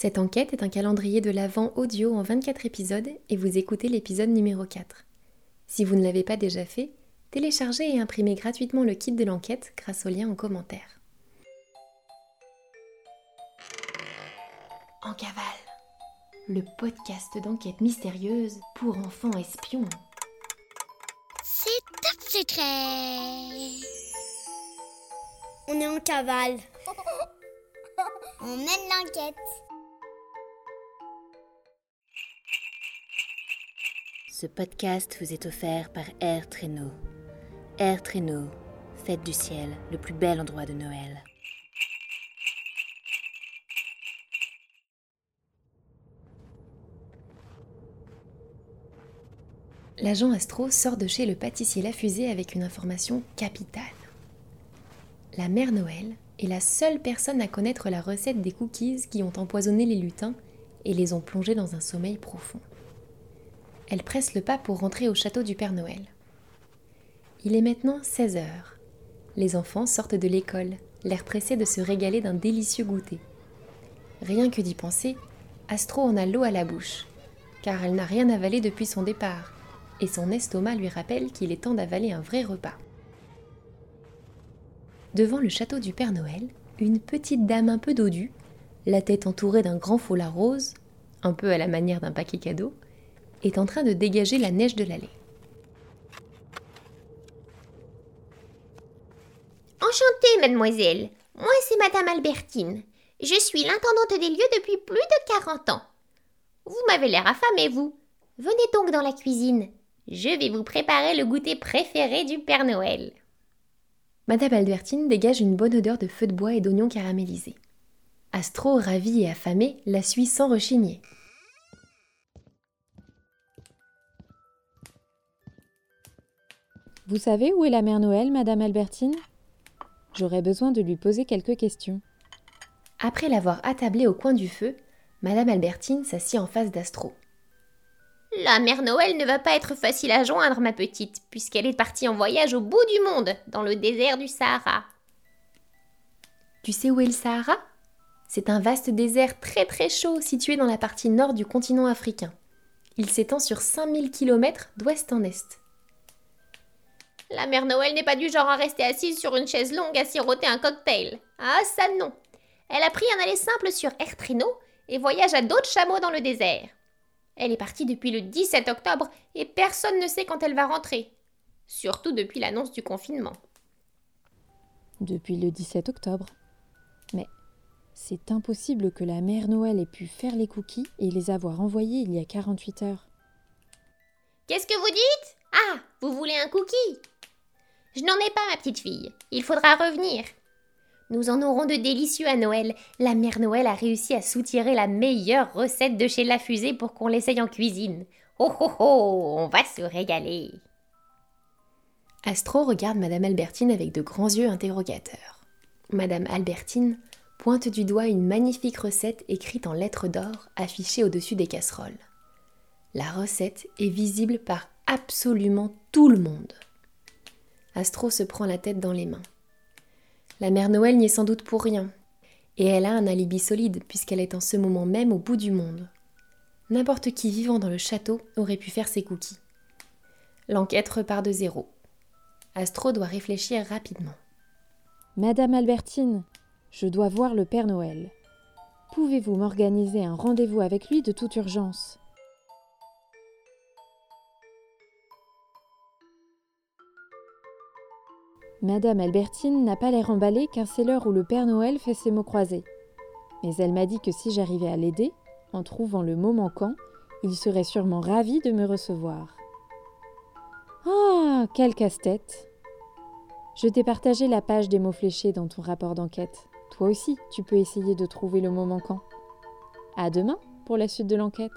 Cette enquête est un calendrier de l'Avent audio en 24 épisodes et vous écoutez l'épisode numéro 4. Si vous ne l'avez pas déjà fait, téléchargez et imprimez gratuitement le kit de l'enquête grâce au lien en commentaire. En cavale, le podcast d'enquête mystérieuse pour enfants espions. C'est top secret. On est en cavale. On mène l'enquête. Ce podcast vous est offert par Air Traîneau. Air Traîneau, fête du ciel, le plus bel endroit de Noël. L'agent Astro sort de chez le pâtissier La Fusée avec une information capitale. La mère Noël est la seule personne à connaître la recette des cookies qui ont empoisonné les lutins et les ont plongés dans un sommeil profond. Elle presse le pas pour rentrer au château du Père Noël. Il est maintenant 16 heures. Les enfants sortent de l'école, l'air pressé de se régaler d'un délicieux goûter. Rien que d'y penser, Astro en a l'eau à la bouche, car elle n'a rien avalé depuis son départ, et son estomac lui rappelle qu'il est temps d'avaler un vrai repas. Devant le château du Père Noël, une petite dame un peu dodue, la tête entourée d'un grand foulard rose, un peu à la manière d'un paquet cadeau, est en train de dégager la neige de l'allée. Enchantée, mademoiselle. Moi, c'est Madame Albertine. Je suis l'intendante des lieux depuis plus de 40 ans. Vous m'avez l'air affamée, vous. Venez donc dans la cuisine. Je vais vous préparer le goûter préféré du Père Noël. Madame Albertine dégage une bonne odeur de feu de bois et d'oignons caramélisés. Astro, ravi et affamé, la suit sans rechigner. Vous savez où est la mère Noël, Madame Albertine? J'aurais besoin de lui poser quelques questions. Après l'avoir attablée au coin du feu, Madame Albertine s'assit en face d'Astro. La mère Noël ne va pas être facile à joindre, ma petite, puisqu'elle est partie en voyage au bout du monde, dans le désert du Sahara. Tu sais où est le Sahara? C'est un vaste désert très très chaud situé dans la partie nord du continent africain. Il s'étend sur 5000 km d'ouest en est. La mère Noël n'est pas du genre à rester assise sur une chaise longue à siroter un cocktail. Ah, ça non Elle a pris un aller simple sur Air Traîneau et voyage à d'autres chameaux dans le désert. Elle est partie depuis le 17 octobre et personne ne sait quand elle va rentrer. Surtout depuis l'annonce du confinement. Depuis le 17 octobre. Mais c'est impossible que la mère Noël ait pu faire les cookies et les avoir envoyés il y a 48 heures. Qu'est-ce que vous dites? Ah, vous voulez un cookie? Je n'en ai pas, ma petite fille. Il faudra revenir. Nous en aurons de délicieux à Noël. La mère Noël a réussi à soutirer la meilleure recette de chez La Fusée pour qu'on l'essaye en cuisine. Oh oh oh, on va se régaler. Astro regarde Madame Albertine avec de grands yeux interrogateurs. Madame Albertine pointe du doigt une magnifique recette écrite en lettres d'or affichée au-dessus des casseroles. La recette est visible par absolument tout le monde. Astro se prend la tête dans les mains. La mère Noël n'y est sans doute pour rien. Et elle a un alibi solide, puisqu'elle est en ce moment même au bout du monde. N'importe qui vivant dans le château aurait pu faire ses cookies. L'enquête repart de zéro. Astro doit réfléchir rapidement. Madame Albertine, je dois voir le Père Noël. Pouvez-vous m'organiser un rendez-vous avec lui de toute urgence? Madame Albertine n'a pas l'air emballée car c'est l'heure où le Père Noël fait ses mots croisés. Mais elle m'a dit que si j'arrivais à l'aider, en trouvant le mot manquant, il serait sûrement ravi de me recevoir. Ah, quel casse-tête Je t'ai partagé la page des mots fléchés dans ton rapport d'enquête. Toi aussi, tu peux essayer de trouver le mot manquant. À demain pour la suite de l'enquête.